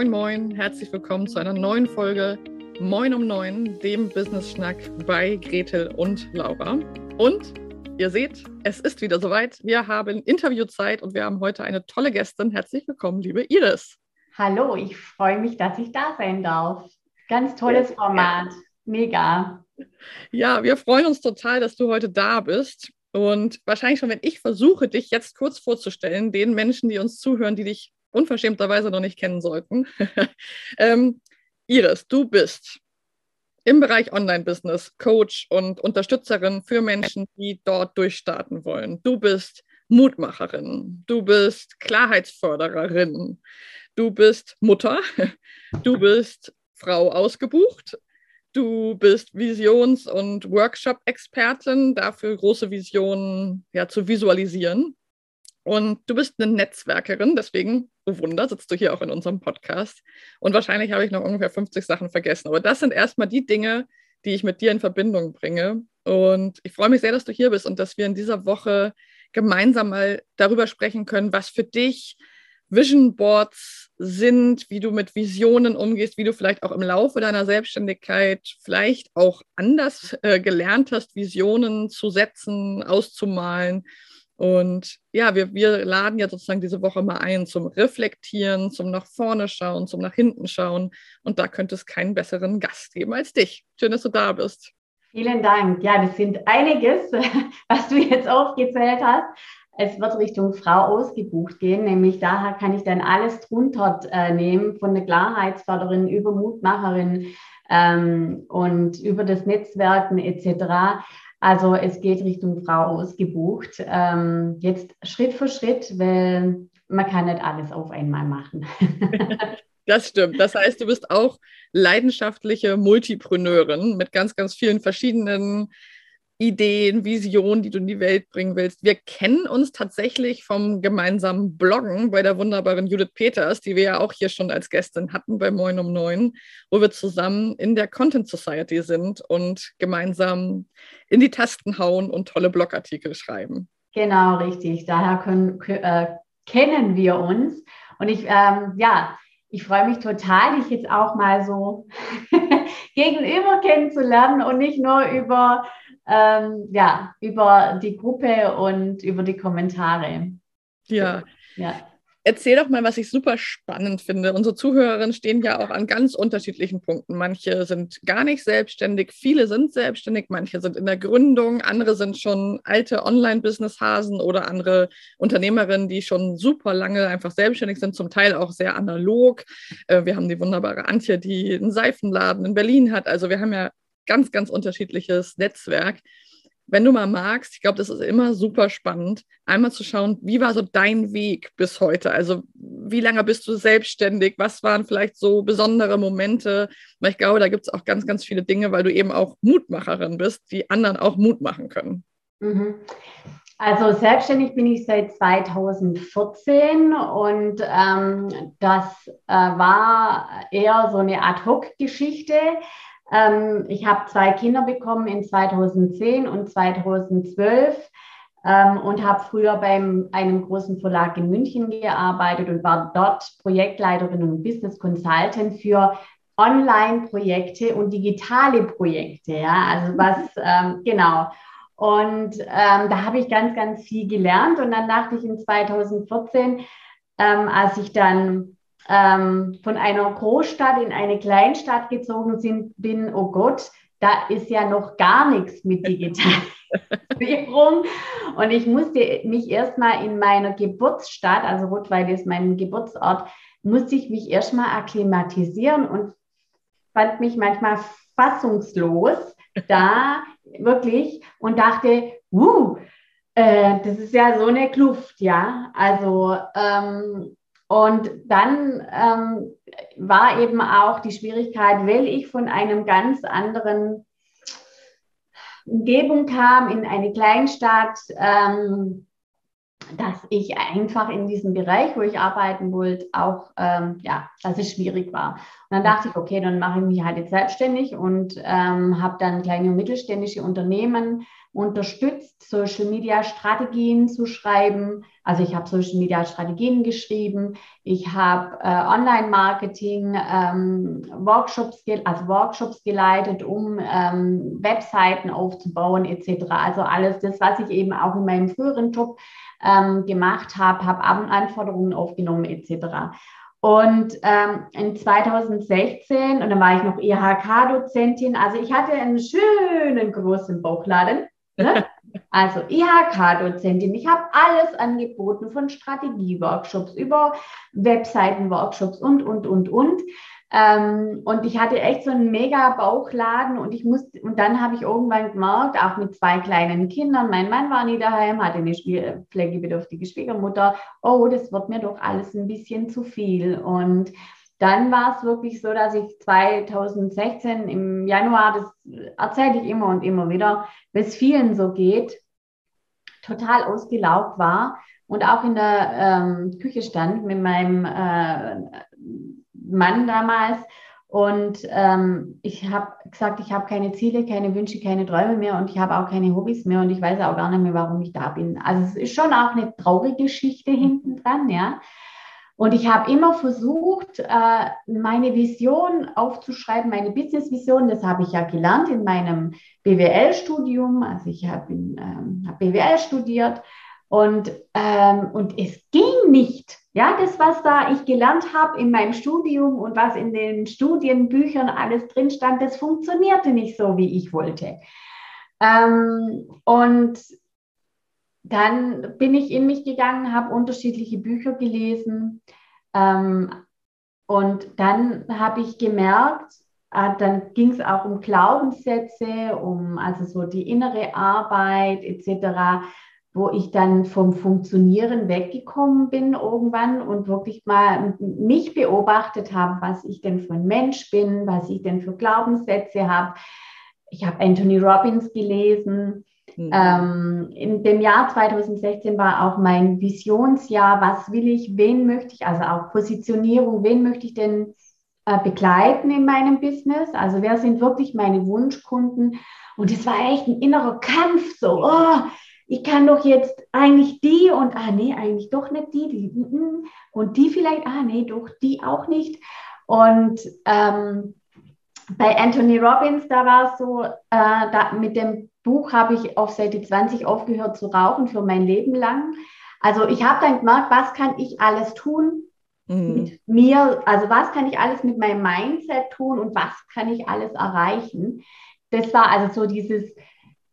Moin Moin, herzlich willkommen zu einer neuen Folge Moin um Neun, dem Business Schnack bei Gretel und Laura. Und ihr seht, es ist wieder soweit. Wir haben Interviewzeit und wir haben heute eine tolle Gästin. Herzlich willkommen, liebe Iris. Hallo, ich freue mich, dass ich da sein darf. Ganz tolles Format. Mega. Ja, wir freuen uns total, dass du heute da bist. Und wahrscheinlich schon, wenn ich versuche, dich jetzt kurz vorzustellen, den Menschen, die uns zuhören, die dich unverschämterweise noch nicht kennen sollten. ähm, Iris, du bist im Bereich Online-Business Coach und Unterstützerin für Menschen, die dort durchstarten wollen. Du bist Mutmacherin, du bist Klarheitsfördererin, du bist Mutter, du bist Frau ausgebucht, du bist Visions- und Workshop-Expertin, dafür große Visionen ja, zu visualisieren. Und du bist eine Netzwerkerin, deswegen, oh Wunder, sitzt du hier auch in unserem Podcast. Und wahrscheinlich habe ich noch ungefähr 50 Sachen vergessen. Aber das sind erstmal die Dinge, die ich mit dir in Verbindung bringe. Und ich freue mich sehr, dass du hier bist und dass wir in dieser Woche gemeinsam mal darüber sprechen können, was für dich Vision Boards sind, wie du mit Visionen umgehst, wie du vielleicht auch im Laufe deiner Selbstständigkeit vielleicht auch anders äh, gelernt hast, Visionen zu setzen, auszumalen und ja, wir, wir laden ja sozusagen diese Woche mal ein zum Reflektieren, zum nach vorne schauen, zum nach hinten schauen. Und da könnte es keinen besseren Gast geben als dich. Schön, dass du da bist. Vielen Dank. Ja, das sind einiges, was du jetzt aufgezählt hast. Es wird Richtung Frau ausgebucht gehen, nämlich daher kann ich dann alles drunter äh, nehmen, von der Klarheitsförderin über Mutmacherin ähm, und über das Netzwerken etc. Also es geht Richtung Frau ausgebucht. Ähm, jetzt Schritt für Schritt, weil man kann nicht alles auf einmal machen. Das stimmt. Das heißt, du bist auch leidenschaftliche Multipreneurin mit ganz, ganz vielen verschiedenen Ideen, Visionen, die du in die Welt bringen willst. Wir kennen uns tatsächlich vom gemeinsamen Bloggen bei der wunderbaren Judith Peters, die wir ja auch hier schon als Gästin hatten bei Moin um Neun, wo wir zusammen in der Content Society sind und gemeinsam in die Tasten hauen und tolle Blogartikel schreiben. Genau, richtig. Daher können, äh, kennen wir uns. Und ich, ähm, ja, ich freue mich total, dich jetzt auch mal so gegenüber kennenzulernen und nicht nur über ähm, ja, über die Gruppe und über die Kommentare. Ja. ja. Erzähl doch mal, was ich super spannend finde. Unsere Zuhörerinnen stehen ja auch an ganz unterschiedlichen Punkten. Manche sind gar nicht selbstständig, viele sind selbstständig, manche sind in der Gründung, andere sind schon alte Online-Business-Hasen oder andere Unternehmerinnen, die schon super lange einfach selbstständig sind, zum Teil auch sehr analog. Äh, wir haben die wunderbare Antje, die einen Seifenladen in Berlin hat. Also wir haben ja ganz, ganz unterschiedliches Netzwerk. Wenn du mal magst, ich glaube, das ist immer super spannend, einmal zu schauen, wie war so dein Weg bis heute? Also wie lange bist du selbstständig? Was waren vielleicht so besondere Momente? Weil ich glaube, da gibt es auch ganz, ganz viele Dinge, weil du eben auch Mutmacherin bist, die anderen auch Mut machen können. Mhm. Also selbstständig bin ich seit 2014 und ähm, das äh, war eher so eine Ad-Hoc-Geschichte. Ähm, ich habe zwei Kinder bekommen in 2010 und 2012 ähm, und habe früher bei einem großen Verlag in München gearbeitet und war dort Projektleiterin und Business Consultant für Online-Projekte und digitale Projekte. Ja, also was, ähm, genau. Und ähm, da habe ich ganz, ganz viel gelernt. Und dann dachte ich in 2014, ähm, als ich dann ähm, von einer Großstadt in eine Kleinstadt gezogen sind, bin, oh Gott, da ist ja noch gar nichts mit Digitalisierung. Und ich musste mich erstmal in meiner Geburtsstadt, also Rottweil ist mein Geburtsort, musste ich mich erstmal akklimatisieren und fand mich manchmal fassungslos da, wirklich, und dachte, uh, äh, das ist ja so eine Kluft, ja. Also ähm, und dann ähm, war eben auch die Schwierigkeit, weil ich von einem ganz anderen Umgebung kam, in eine Kleinstadt, ähm, dass ich einfach in diesem Bereich, wo ich arbeiten wollte, auch, ähm, ja, dass es schwierig war. Und dann dachte ich, okay, dann mache ich mich halt jetzt selbstständig und ähm, habe dann kleine und mittelständische Unternehmen unterstützt, Social-Media-Strategien zu schreiben. Also ich habe Social-Media-Strategien geschrieben, ich habe äh, Online-Marketing, ähm, Workshops, also Workshops geleitet, um ähm, Webseiten aufzubauen etc. Also alles das, was ich eben auch in meinem früheren Job ähm, gemacht habe, habe Anforderungen aufgenommen etc. Und ähm, in 2016, und dann war ich noch IHK-Dozentin, also ich hatte einen schönen großen Bauchladen. Ne? Also IHK-Dozentin, ich habe alles angeboten von Strategie-Workshops über Webseiten-Workshops und, und, und, und. Ähm, und ich hatte echt so einen mega Bauchladen und ich musste, und dann habe ich irgendwann gemerkt, auch mit zwei kleinen Kindern, mein Mann war nie daheim, hatte eine pflegebedürftige Schwiegermutter, oh, das wird mir doch alles ein bisschen zu viel. Und dann war es wirklich so, dass ich 2016 im Januar, das erzähle ich immer und immer wieder, wie es vielen so geht, total ausgelaugt war und auch in der ähm, Küche stand mit meinem äh, Mann damals. Und ähm, ich habe gesagt, ich habe keine Ziele, keine Wünsche, keine Träume mehr und ich habe auch keine Hobbys mehr und ich weiß auch gar nicht mehr, warum ich da bin. Also es ist schon auch eine traurige Geschichte hinten dran, ja. Und ich habe immer versucht, äh, meine Vision aufzuschreiben, meine Business-Vision. Das habe ich ja gelernt in meinem BWL-Studium. Also ich habe ähm, BWL studiert und, ähm, und es ging nicht. Ja, das, was da ich gelernt habe in meinem Studium und was in den Studienbüchern alles drin stand, das funktionierte nicht so, wie ich wollte. Ähm, und dann bin ich in mich gegangen, habe unterschiedliche Bücher gelesen. Ähm, und dann habe ich gemerkt, äh, dann ging es auch um Glaubenssätze, um also so die innere Arbeit etc wo ich dann vom Funktionieren weggekommen bin irgendwann und wirklich mal mich beobachtet habe, was ich denn für ein Mensch bin, was ich denn für Glaubenssätze habe. Ich habe Anthony Robbins gelesen. Mhm. Ähm, in dem Jahr 2016 war auch mein Visionsjahr. Was will ich? Wen möchte ich? Also auch Positionierung. Wen möchte ich denn äh, begleiten in meinem Business? Also wer sind wirklich meine Wunschkunden? Und es war echt ein innerer Kampf. So, oh, ich kann doch jetzt eigentlich die und, ah nee, eigentlich doch nicht die, die mm, mm, und die vielleicht, ah nee, doch die auch nicht. Und ähm, bei Anthony Robbins, da war es so, äh, da, mit dem Buch habe ich auf Seite 20 aufgehört zu rauchen für mein Leben lang. Also ich habe dann gemerkt, was kann ich alles tun mhm. mit mir, also was kann ich alles mit meinem Mindset tun und was kann ich alles erreichen. Das war also so dieses,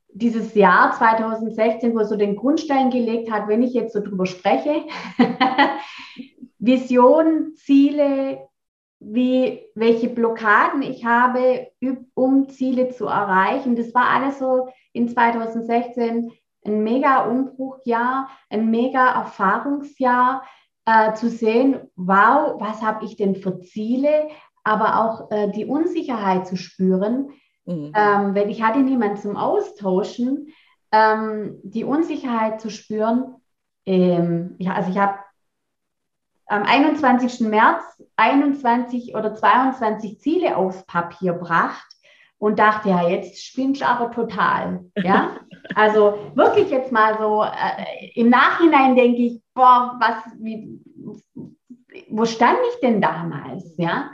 dieses Jahr 2016, wo so den Grundstein gelegt hat, wenn ich jetzt so drüber spreche, Vision, Ziele, wie, welche Blockaden ich habe, um Ziele zu erreichen. Das war alles so in 2016 ein mega Umbruchjahr, ein mega Erfahrungsjahr, äh, zu sehen, wow, was habe ich denn für Ziele, aber auch äh, die Unsicherheit zu spüren, Mhm. Ähm, weil ich hatte niemanden zum Austauschen, ähm, die Unsicherheit zu spüren. Ähm, ja, also ich habe am 21. März 21 oder 22 Ziele aufs Papier gebracht und dachte, ja, jetzt spinnst du aber total. Ja, also wirklich jetzt mal so äh, im Nachhinein denke ich, boah, was, wie, wo stand ich denn damals? Ja,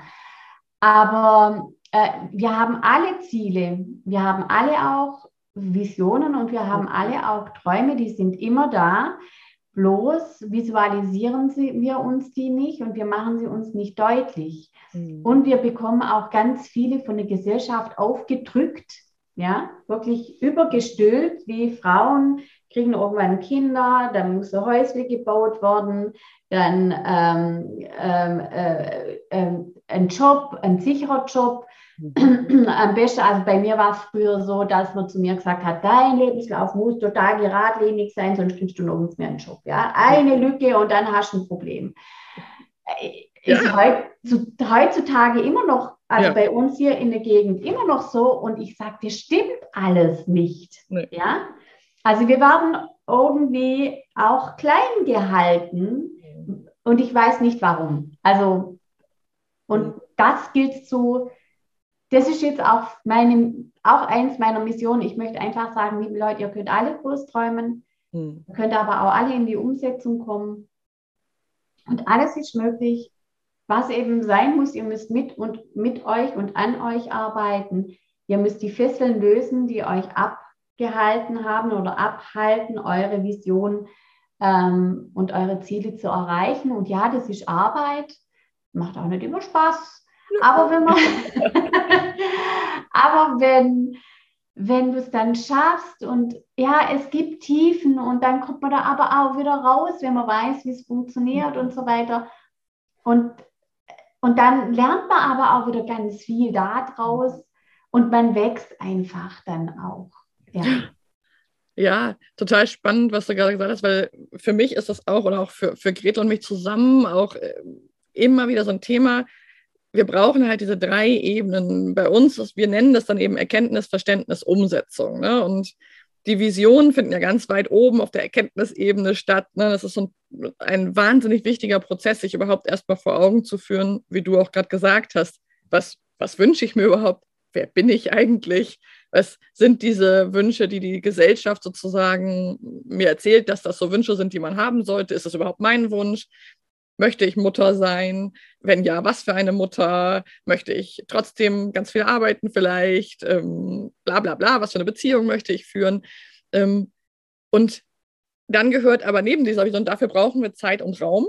aber äh, wir haben alle Ziele, wir haben alle auch Visionen und wir haben alle auch Träume, die sind immer da. Bloß visualisieren sie, wir uns die nicht und wir machen sie uns nicht deutlich. Mhm. Und wir bekommen auch ganz viele von der Gesellschaft aufgedrückt, ja, wirklich übergestülpt, wie Frauen kriegen irgendwann Kinder, dann muss ein Häusle gebaut werden, dann ähm, ähm äh, äh, ein Job, ein sicherer Job, am besten, also bei mir war es früher so, dass man zu mir gesagt hat, dein Lebenslauf muss total geradlinig sein, sonst kriegst du nirgends mehr einen Job. Ja? Eine Lücke und dann hast du ein Problem. Äh, ist ja. heut, heutzutage immer noch, also ja. bei uns hier in der Gegend immer noch so und ich sage, das stimmt alles nicht. Nee. Ja? Also wir werden irgendwie auch klein gehalten und ich weiß nicht warum. Also, und das gilt zu das ist jetzt auch, meine, auch eins meiner Missionen. Ich möchte einfach sagen, liebe Leute, ihr könnt alle groß träumen, hm. ihr könnt aber auch alle in die Umsetzung kommen. Und alles ist möglich. Was eben sein muss, ihr müsst mit und mit euch und an euch arbeiten. Ihr müsst die Fesseln lösen, die euch abgehalten haben oder abhalten, eure Vision ähm, und eure Ziele zu erreichen. Und ja, das ist Arbeit, macht auch nicht immer Spaß. Aber wenn man, aber wenn, wenn du es dann schaffst und ja, es gibt Tiefen und dann kommt man da aber auch wieder raus, wenn man weiß, wie es funktioniert und so weiter. Und, und dann lernt man aber auch wieder ganz viel daraus und man wächst einfach dann auch. Ja. Ja, total spannend, was du gerade gesagt hast, weil für mich ist das auch oder auch für, für Gretel und mich zusammen auch äh, immer wieder so ein Thema. Wir brauchen halt diese drei Ebenen. Bei uns, wir nennen das dann eben Erkenntnis, Verständnis, Umsetzung. Ne? Und die Visionen finden ja ganz weit oben auf der Erkenntnisebene statt. Ne? Das ist so ein, ein wahnsinnig wichtiger Prozess, sich überhaupt erstmal vor Augen zu führen, wie du auch gerade gesagt hast. Was, was wünsche ich mir überhaupt? Wer bin ich eigentlich? Was sind diese Wünsche, die die Gesellschaft sozusagen mir erzählt, dass das so Wünsche sind, die man haben sollte? Ist das überhaupt mein Wunsch? Möchte ich Mutter sein? Wenn ja, was für eine Mutter? Möchte ich trotzdem ganz viel arbeiten vielleicht? Ähm, bla bla bla, was für eine Beziehung möchte ich führen? Ähm, und dann gehört aber neben dieser Vision, dafür brauchen wir Zeit und Raum.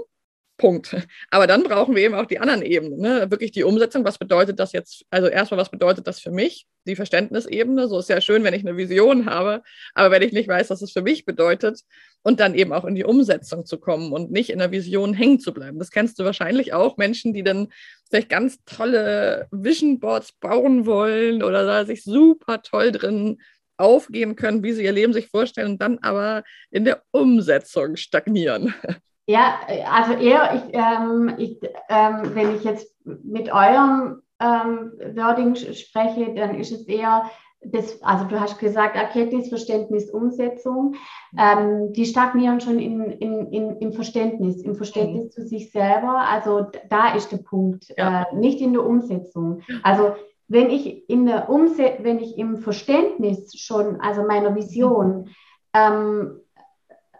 Punkt. Aber dann brauchen wir eben auch die anderen Ebenen, ne? wirklich die Umsetzung. Was bedeutet das jetzt? Also erstmal, was bedeutet das für mich? Die Verständnisebene. So ist ja schön, wenn ich eine Vision habe, aber wenn ich nicht weiß, was es für mich bedeutet, und dann eben auch in die Umsetzung zu kommen und nicht in der Vision hängen zu bleiben. Das kennst du wahrscheinlich auch, Menschen, die dann vielleicht ganz tolle Vision Boards bauen wollen oder da sich super toll drin aufgehen können, wie sie ihr Leben sich vorstellen und dann aber in der Umsetzung stagnieren. Ja, also eher, ich, ähm, ich, ähm, wenn ich jetzt mit eurem ähm, Wording spreche, dann ist es eher, das, also du hast gesagt, Erkenntnis, Verständnis, Umsetzung, ähm, die stagnieren schon in, in, in, im Verständnis, im Verständnis mhm. zu sich selber. Also da ist der Punkt, ja. äh, nicht in der Umsetzung. Also wenn ich in der Umset wenn ich im Verständnis schon, also meiner Vision, mhm. ähm,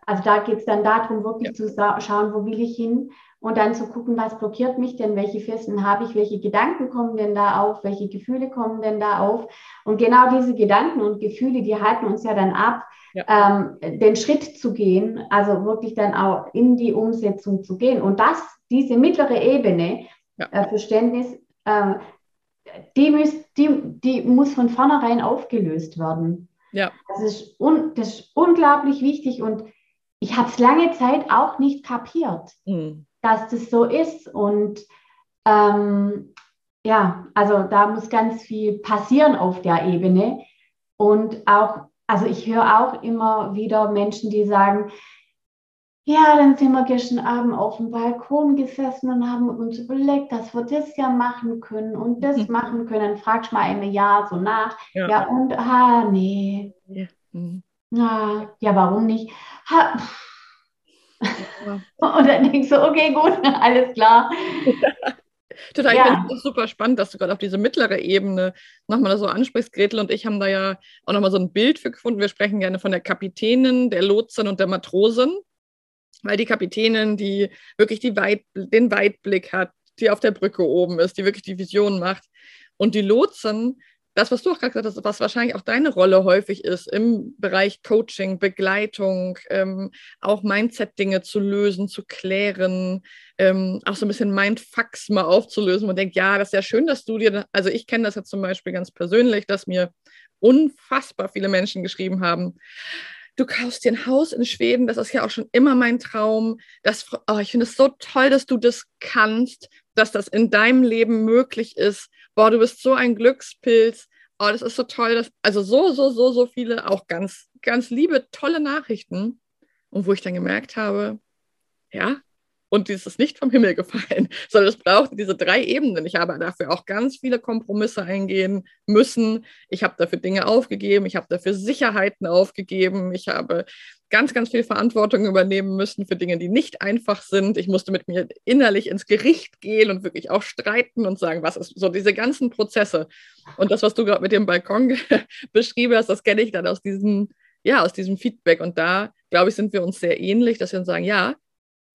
also da geht es dann darum, wirklich ja. zu schauen, wo will ich hin und dann zu gucken, was blockiert mich denn, welche Fesseln habe ich, welche Gedanken kommen denn da auf, welche Gefühle kommen denn da auf. Und genau diese Gedanken und Gefühle, die halten uns ja dann ab, ja. ähm, den Schritt zu gehen, also wirklich dann auch in die Umsetzung zu gehen. Und das, diese mittlere Ebene, ja. äh, Verständnis, äh, die, müß, die, die muss von vornherein aufgelöst werden. Ja. Das ist, un, das ist unglaublich wichtig und ich habe es lange Zeit auch nicht kapiert, mhm. dass das so ist. Und ähm, ja, also da muss ganz viel passieren auf der Ebene. Und auch, also ich höre auch immer wieder Menschen, die sagen, ja, dann sind wir gestern Abend auf dem Balkon gesessen und haben uns überlegt, dass wir das ja machen können und das mhm. machen können. Dann fragst du mal ein Jahr so nach. Ja, ja und, ah, nee. Ja. Mhm. Na, ja, warum nicht? Ha, ja. Und dann denkst du, okay, gut, alles klar. Total, ja. ich finde es super spannend, dass du gerade auf diese mittlere Ebene nochmal so ansprichst. Gretel und ich haben da ja auch nochmal so ein Bild für gefunden. Wir sprechen gerne von der Kapitänin, der Lotsin und der Matrosin, weil die Kapitänin, die wirklich die Weit, den Weitblick hat, die auf der Brücke oben ist, die wirklich die Vision macht. Und die Lotsin, das, was du auch gerade gesagt hast, was wahrscheinlich auch deine Rolle häufig ist im Bereich Coaching, Begleitung, ähm, auch Mindset-Dinge zu lösen, zu klären, ähm, auch so ein bisschen Mindfucks mal aufzulösen. Man denkt, ja, das ist ja schön, dass du dir, also ich kenne das ja zum Beispiel ganz persönlich, dass mir unfassbar viele Menschen geschrieben haben, du kaufst dir ein Haus in Schweden, das ist ja auch schon immer mein Traum. Das, oh, ich finde es so toll, dass du das kannst, dass das in deinem Leben möglich ist boah, du bist so ein Glückspilz, oh, das ist so toll, dass, also so, so, so, so viele, auch ganz, ganz liebe, tolle Nachrichten. Und wo ich dann gemerkt habe, ja, und dieses ist nicht vom Himmel gefallen, sondern es braucht diese drei Ebenen. Ich habe dafür auch ganz viele Kompromisse eingehen müssen. Ich habe dafür Dinge aufgegeben, ich habe dafür Sicherheiten aufgegeben, ich habe ganz, ganz viel Verantwortung übernehmen müssen für Dinge, die nicht einfach sind. Ich musste mit mir innerlich ins Gericht gehen und wirklich auch streiten und sagen, was ist so diese ganzen Prozesse. Und das, was du gerade mit dem Balkon beschrieben hast, das kenne ich dann aus diesem, ja, aus diesem Feedback. Und da, glaube ich, sind wir uns sehr ähnlich, dass wir uns sagen, ja,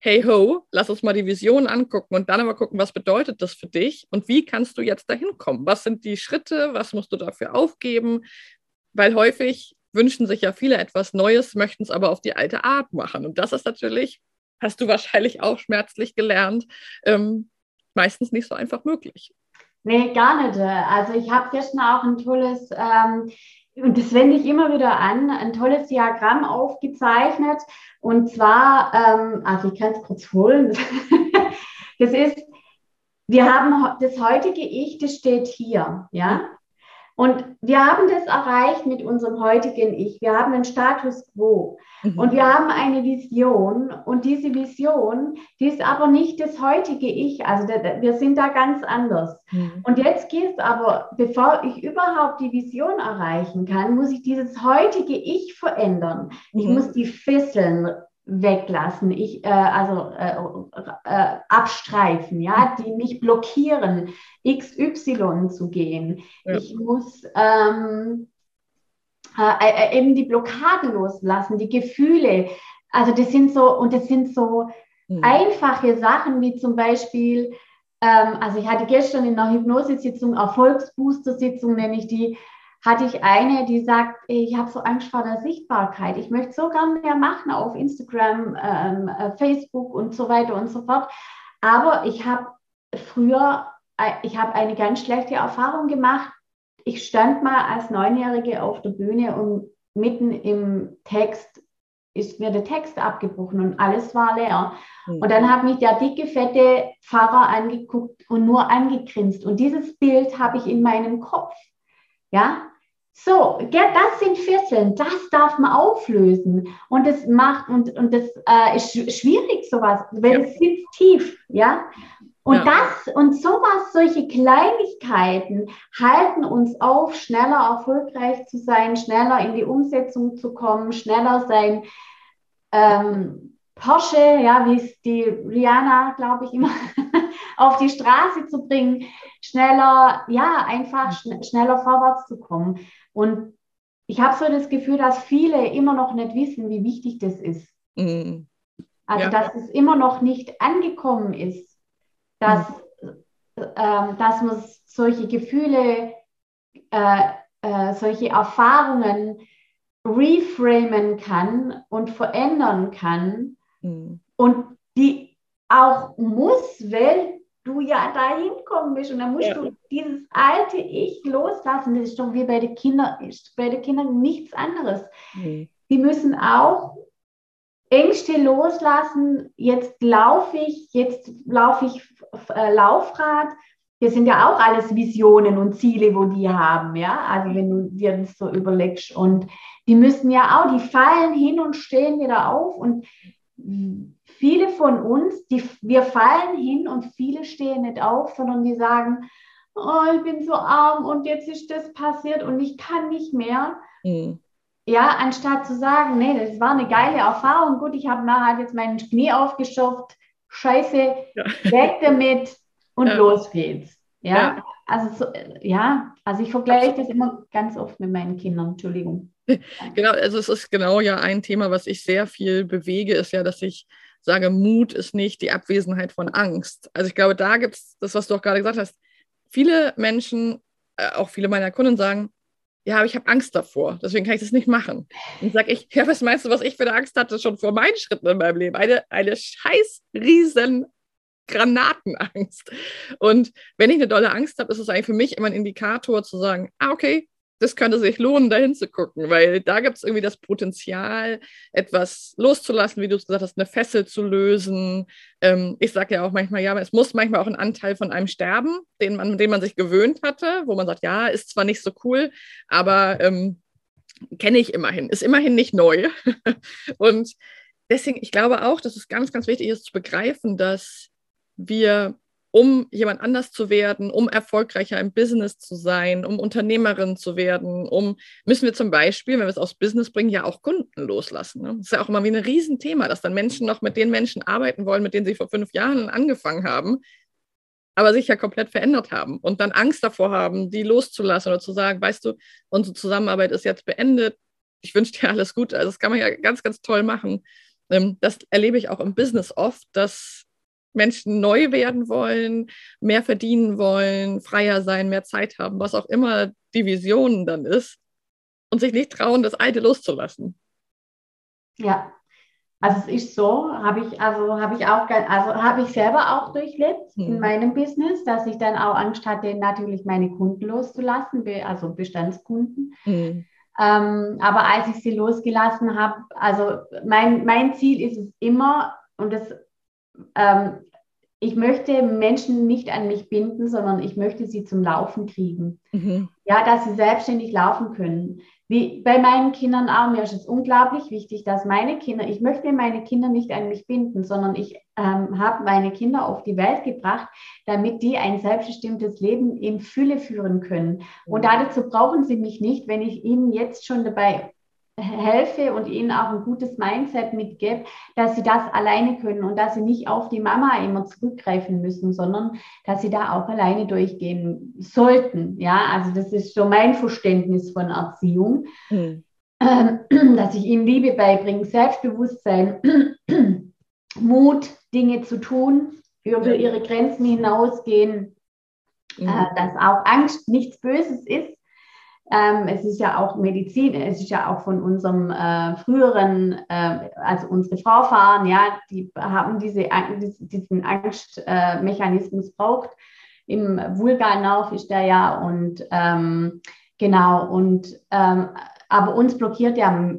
hey ho, lass uns mal die Vision angucken und dann aber gucken, was bedeutet das für dich und wie kannst du jetzt dahin kommen? Was sind die Schritte? Was musst du dafür aufgeben? Weil häufig wünschen sich ja viele etwas Neues, möchten es aber auf die alte Art machen. Und das ist natürlich, hast du wahrscheinlich auch schmerzlich gelernt, ähm, meistens nicht so einfach möglich. Nee, gar nicht. Also ich habe gestern auch ein tolles, ähm, und das wende ich immer wieder an, ein tolles Diagramm aufgezeichnet. Und zwar, ähm, also ich kann es kurz holen. das ist, wir haben das heutige Ich, das steht hier, ja. Und wir haben das erreicht mit unserem heutigen Ich. Wir haben einen Status quo mhm. und wir haben eine Vision. Und diese Vision, die ist aber nicht das heutige Ich. Also wir sind da ganz anders. Mhm. Und jetzt geht es aber, bevor ich überhaupt die Vision erreichen kann, muss ich dieses heutige Ich verändern. Ich mhm. muss die Fesseln weglassen, ich, äh, also äh, äh, abstreifen, ja, die mich blockieren, XY zu gehen. Ja. Ich muss ähm, äh, äh, eben die Blockaden loslassen, die Gefühle. Also das sind so, und das sind so mhm. einfache Sachen wie zum Beispiel, ähm, also ich hatte gestern in einer Hypnosesitzung, Erfolgsbooster-Sitzung nenne ich die, hatte ich eine, die sagt, ich habe so Angst vor der Sichtbarkeit. Ich möchte so gern mehr machen auf Instagram, ähm, äh, Facebook und so weiter und so fort. Aber ich habe früher, äh, ich habe eine ganz schlechte Erfahrung gemacht. Ich stand mal als Neunjährige auf der Bühne und mitten im Text ist mir der Text abgebrochen und alles war leer. Mhm. Und dann hat mich der dicke, fette Pfarrer angeguckt und nur angegrinst. Und dieses Bild habe ich in meinem Kopf. Ja, so, das sind Fesseln, das darf man auflösen. Und das macht, und, und das äh, ist schwierig, sowas, weil ja. es sitzt tief, ja. Und ja. das und sowas, solche Kleinigkeiten halten uns auf, schneller erfolgreich zu sein, schneller in die Umsetzung zu kommen, schneller sein ähm, Porsche, ja, wie es die Rihanna, glaube ich, immer auf die Straße zu bringen, schneller, ja, einfach schn schneller vorwärts zu kommen. Und ich habe so das Gefühl, dass viele immer noch nicht wissen, wie wichtig das ist. Mhm. Also, ja. dass es immer noch nicht angekommen ist, dass, mhm. ähm, dass man solche Gefühle, äh, äh, solche Erfahrungen reframen kann und verändern kann mhm. und die auch muss, weil du ja dahin kommen bist und dann musst ja. du dieses alte Ich loslassen. Das ist doch wie bei den Kindern, ist bei den Kindern nichts anderes. Mhm. Die müssen auch Ängste loslassen. Jetzt laufe ich, jetzt laufe ich äh, Laufrad. Das sind ja auch alles Visionen und Ziele, wo die haben, ja. Also wenn du dir das so überlegst und die müssen ja auch, die fallen hin und stehen wieder auf und viele von uns, die, wir fallen hin und viele stehen nicht auf, sondern die sagen, oh, ich bin so arm und jetzt ist das passiert und ich kann nicht mehr. Mhm. Ja, anstatt zu sagen, nee, das war eine geile Erfahrung, gut, ich habe mal halt jetzt meinen Knie aufgeschopft, scheiße, ja. weg damit und ja. los geht's. Ja, ja. also so, ja, also ich vergleiche das immer ganz oft mit meinen Kindern, Entschuldigung. Genau, also es ist genau ja ein Thema, was ich sehr viel bewege, ist ja, dass ich sage, Mut ist nicht die Abwesenheit von Angst. Also ich glaube, da gibt es das, was du auch gerade gesagt hast. Viele Menschen, äh, auch viele meiner Kunden sagen, ja, aber ich habe Angst davor, deswegen kann ich das nicht machen. Und sage ich, ja, was meinst du, was ich für eine Angst hatte schon vor meinen Schritten in meinem Leben? Eine, eine scheiß riesen Granatenangst. Und wenn ich eine dolle Angst habe, ist es eigentlich für mich immer ein Indikator zu sagen, ah, okay, das könnte sich lohnen, da hinzugucken, weil da gibt es irgendwie das Potenzial, etwas loszulassen, wie du es gesagt hast, eine Fessel zu lösen. Ähm, ich sage ja auch manchmal, ja, es muss manchmal auch ein Anteil von einem sterben, den man, den man sich gewöhnt hatte, wo man sagt, ja, ist zwar nicht so cool, aber ähm, kenne ich immerhin, ist immerhin nicht neu. Und deswegen, ich glaube auch, dass es ganz, ganz wichtig ist zu begreifen, dass wir, um jemand anders zu werden, um erfolgreicher im Business zu sein, um Unternehmerin zu werden, um müssen wir zum Beispiel, wenn wir es aufs Business bringen, ja auch Kunden loslassen. Ne? Das ist ja auch immer wie ein Riesenthema, dass dann Menschen noch mit den Menschen arbeiten wollen, mit denen sie vor fünf Jahren angefangen haben, aber sich ja komplett verändert haben und dann Angst davor haben, die loszulassen oder zu sagen, weißt du, unsere Zusammenarbeit ist jetzt beendet. Ich wünsche dir alles Gute. Also das kann man ja ganz, ganz toll machen. Ähm, das erlebe ich auch im Business oft, dass Menschen neu werden wollen, mehr verdienen wollen, freier sein, mehr Zeit haben, was auch immer die Vision dann ist und sich nicht trauen, das Alte loszulassen. Ja, also es ist so, habe ich also habe ich auch also habe ich selber auch durchlebt hm. in meinem Business, dass ich dann auch Angst hatte, natürlich meine Kunden loszulassen, also Bestandskunden. Hm. Ähm, aber als ich sie losgelassen habe, also mein, mein Ziel ist es immer, und das ähm, ich möchte Menschen nicht an mich binden, sondern ich möchte sie zum Laufen kriegen. Mhm. Ja, dass sie selbstständig laufen können. Wie bei meinen Kindern auch, mir ist es unglaublich wichtig, dass meine Kinder, ich möchte meine Kinder nicht an mich binden, sondern ich ähm, habe meine Kinder auf die Welt gebracht, damit die ein selbstbestimmtes Leben in Fülle führen können. Und mhm. dazu brauchen sie mich nicht, wenn ich ihnen jetzt schon dabei helfe und ihnen auch ein gutes Mindset mitgebe, dass sie das alleine können und dass sie nicht auf die Mama immer zurückgreifen müssen, sondern dass sie da auch alleine durchgehen sollten. Ja, also das ist so mein Verständnis von Erziehung, mhm. dass ich ihnen Liebe beibringe, Selbstbewusstsein, Mut, Dinge zu tun, über ihre Grenzen hinausgehen, mhm. dass auch Angst nichts Böses ist ähm, es ist ja auch Medizin, es ist ja auch von unserem äh, früheren, äh, also unsere Vorfahren, ja, die haben diese, diesen Angstmechanismus äh, braucht. Im Vulgarnerv ist der ja und ähm, genau, und ähm, aber uns blockiert ja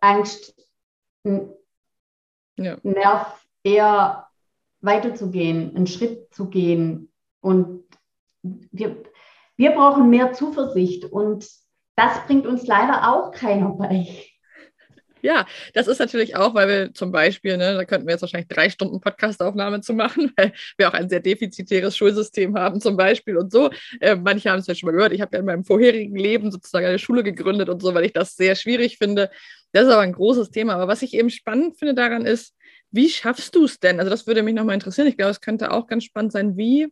Angst, ja. Nerv eher weiterzugehen, einen Schritt zu gehen. Und wir, wir brauchen mehr Zuversicht und das bringt uns leider auch keiner bei. Ja, das ist natürlich auch, weil wir zum Beispiel, ne, da könnten wir jetzt wahrscheinlich drei Stunden Podcastaufnahme zu machen, weil wir auch ein sehr defizitäres Schulsystem haben zum Beispiel und so. Äh, manche haben es ja schon mal gehört. Ich habe ja in meinem vorherigen Leben sozusagen eine Schule gegründet und so, weil ich das sehr schwierig finde. Das ist aber ein großes Thema. Aber was ich eben spannend finde daran ist, wie schaffst du es denn? Also das würde mich nochmal interessieren. Ich glaube, es könnte auch ganz spannend sein. Wie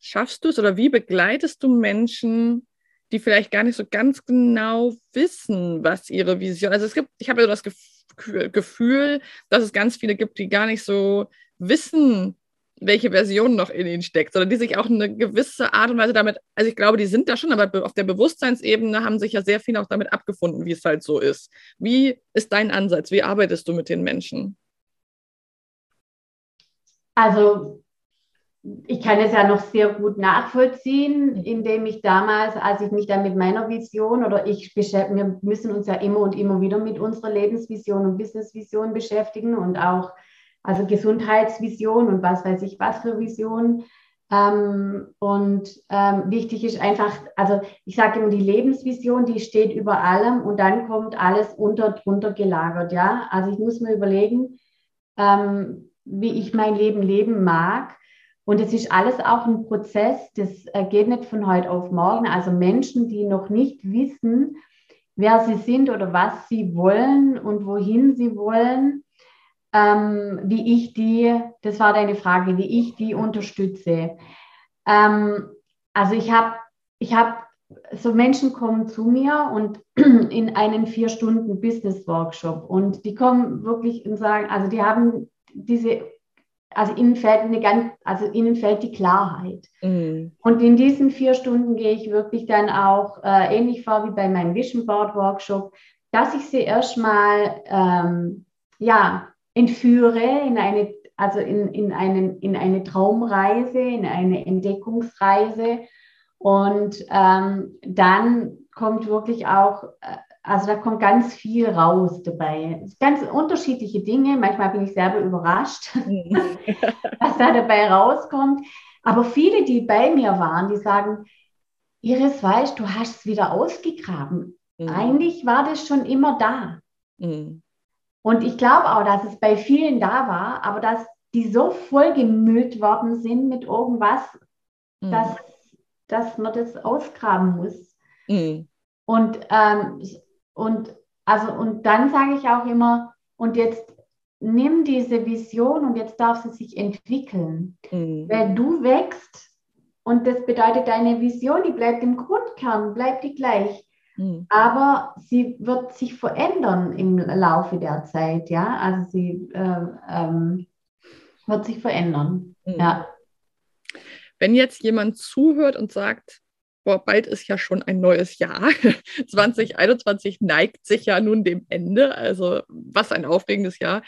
schaffst du es oder wie begleitest du Menschen, die vielleicht gar nicht so ganz genau wissen, was ihre Vision. Also es gibt, ich habe ja das Gefühl, dass es ganz viele gibt, die gar nicht so wissen, welche Version noch in ihnen steckt, sondern die sich auch eine gewisse Art und Weise damit, also ich glaube, die sind da schon, aber auf der Bewusstseinsebene haben sich ja sehr viele auch damit abgefunden, wie es halt so ist. Wie ist dein Ansatz? Wie arbeitest du mit den Menschen? Also ich kann es ja noch sehr gut nachvollziehen, indem ich damals, als ich mich dann mit meiner Vision oder ich, wir müssen uns ja immer und immer wieder mit unserer Lebensvision und Businessvision beschäftigen und auch also Gesundheitsvision und was weiß ich was für Vision. Ähm, und ähm, wichtig ist einfach, also ich sage immer, die Lebensvision, die steht über allem und dann kommt alles unter drunter gelagert. Ja, also ich muss mir überlegen, ähm, wie ich mein Leben leben mag und es ist alles auch ein Prozess, das geht nicht von heute auf morgen. Also Menschen, die noch nicht wissen, wer sie sind oder was sie wollen und wohin sie wollen, ähm, wie ich die, das war deine Frage, wie ich die unterstütze. Ähm, also ich habe, ich habe, so Menschen kommen zu mir und in einen vier Stunden Business Workshop und die kommen wirklich und sagen, also die haben diese also ihnen fällt eine ganz, also ihnen fällt die Klarheit. Mhm. Und in diesen vier Stunden gehe ich wirklich dann auch äh, ähnlich vor wie bei meinem Vision Board Workshop, dass ich sie erstmal ähm, ja, entführe in eine, also in, in, einen, in eine Traumreise, in eine Entdeckungsreise. Und ähm, dann kommt wirklich auch äh, also da kommt ganz viel raus dabei. Ganz unterschiedliche Dinge. Manchmal bin ich selber überrascht, was da dabei rauskommt. Aber viele, die bei mir waren, die sagen, Iris, weißt du, hast es wieder ausgegraben. Mhm. Eigentlich war das schon immer da. Mhm. Und ich glaube auch, dass es bei vielen da war, aber dass die so vollgemüllt worden sind mit irgendwas, mhm. dass, dass man das ausgraben muss. Mhm. Und, ähm, und, also, und dann sage ich auch immer, und jetzt nimm diese Vision und jetzt darf sie sich entwickeln. Mhm. Weil du wächst und das bedeutet, deine Vision, die bleibt im Grundkern, bleibt die gleich. Mhm. Aber sie wird sich verändern im Laufe der Zeit, ja. Also sie äh, ähm, wird sich verändern. Mhm. Ja. Wenn jetzt jemand zuhört und sagt, boah, bald ist ja schon ein neues Jahr. 2021 neigt sich ja nun dem Ende. Also was ein aufregendes Jahr.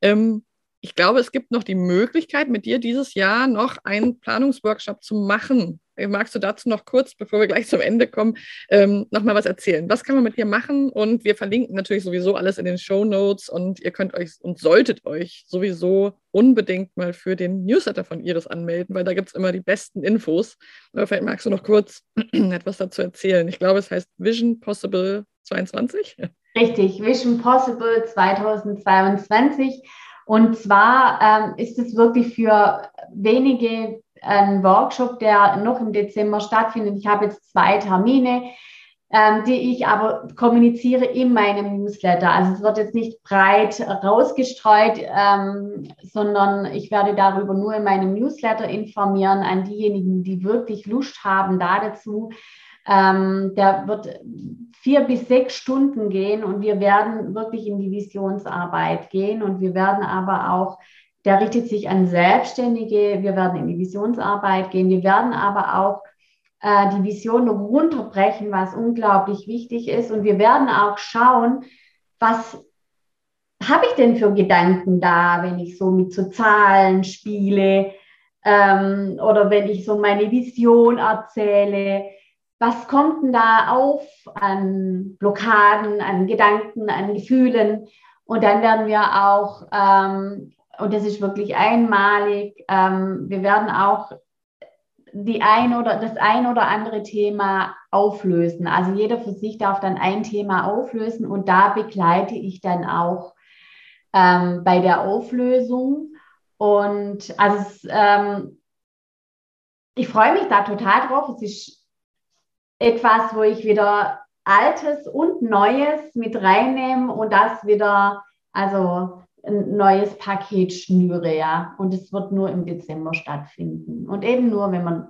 Ähm, ich glaube, es gibt noch die Möglichkeit, mit dir dieses Jahr noch einen Planungsworkshop zu machen. Magst du dazu noch kurz, bevor wir gleich zum Ende kommen, ähm, nochmal was erzählen? Was kann man mit dir machen? Und wir verlinken natürlich sowieso alles in den Show Notes und ihr könnt euch und solltet euch sowieso unbedingt mal für den Newsletter von Iris anmelden, weil da gibt es immer die besten Infos. Aber vielleicht magst du noch kurz etwas dazu erzählen. Ich glaube, es heißt Vision Possible 22. Richtig, Vision Possible 2022. Und zwar ähm, ist es wirklich für wenige ein Workshop, der noch im Dezember stattfindet. Ich habe jetzt zwei Termine, ähm, die ich aber kommuniziere in meinem Newsletter. Also es wird jetzt nicht breit rausgestreut, ähm, sondern ich werde darüber nur in meinem Newsletter informieren an diejenigen, die wirklich Lust haben da dazu. Ähm, der wird vier bis sechs Stunden gehen und wir werden wirklich in die Visionsarbeit gehen und wir werden aber auch der richtet sich an Selbstständige. Wir werden in die Visionsarbeit gehen. Wir werden aber auch äh, die Vision runterbrechen, was unglaublich wichtig ist. Und wir werden auch schauen, was habe ich denn für Gedanken da, wenn ich so mit so Zahlen spiele ähm, oder wenn ich so meine Vision erzähle. Was kommt denn da auf an Blockaden, an Gedanken, an Gefühlen? Und dann werden wir auch ähm, und das ist wirklich einmalig. Ähm, wir werden auch die ein oder das ein oder andere Thema auflösen. Also jeder für sich darf dann ein Thema auflösen und da begleite ich dann auch ähm, bei der Auflösung. Und also es, ähm, ich freue mich da total drauf. Es ist etwas, wo ich wieder Altes und Neues mit reinnehme und das wieder, also ein neues Paket schnüre, ja. Und es wird nur im Dezember stattfinden. Und eben nur, wenn man,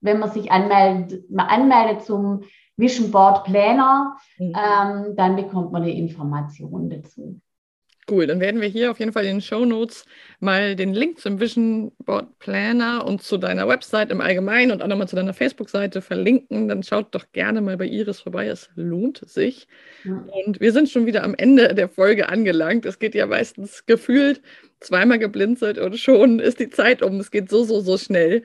wenn man sich anmeldet, man anmeldet zum Vision Board Planner, mhm. ähm, dann bekommt man die Informationen dazu. Cool, dann werden wir hier auf jeden Fall in den Show Notes mal den Link zum Vision Board Planner und zu deiner Website im Allgemeinen und auch nochmal zu deiner Facebook-Seite verlinken. Dann schaut doch gerne mal bei Iris vorbei, es lohnt sich. Ja. Und wir sind schon wieder am Ende der Folge angelangt. Es geht ja meistens gefühlt zweimal geblinzelt und schon ist die Zeit um. Es geht so, so, so schnell.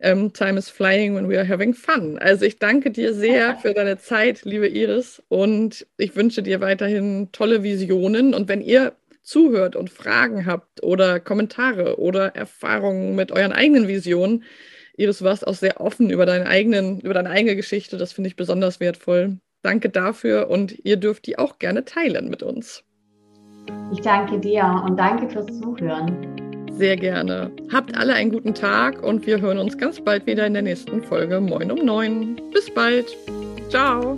Ähm, time is flying when we are having fun. Also ich danke dir sehr für deine Zeit, liebe Iris, und ich wünsche dir weiterhin tolle Visionen. Und wenn ihr zuhört und Fragen habt oder Kommentare oder Erfahrungen mit euren eigenen Visionen. Iris, warst auch sehr offen über, deinen eigenen, über deine eigene Geschichte. Das finde ich besonders wertvoll. Danke dafür und ihr dürft die auch gerne teilen mit uns. Ich danke dir und danke fürs Zuhören. Sehr gerne. Habt alle einen guten Tag und wir hören uns ganz bald wieder in der nächsten Folge Moin um 9. Bis bald. Ciao.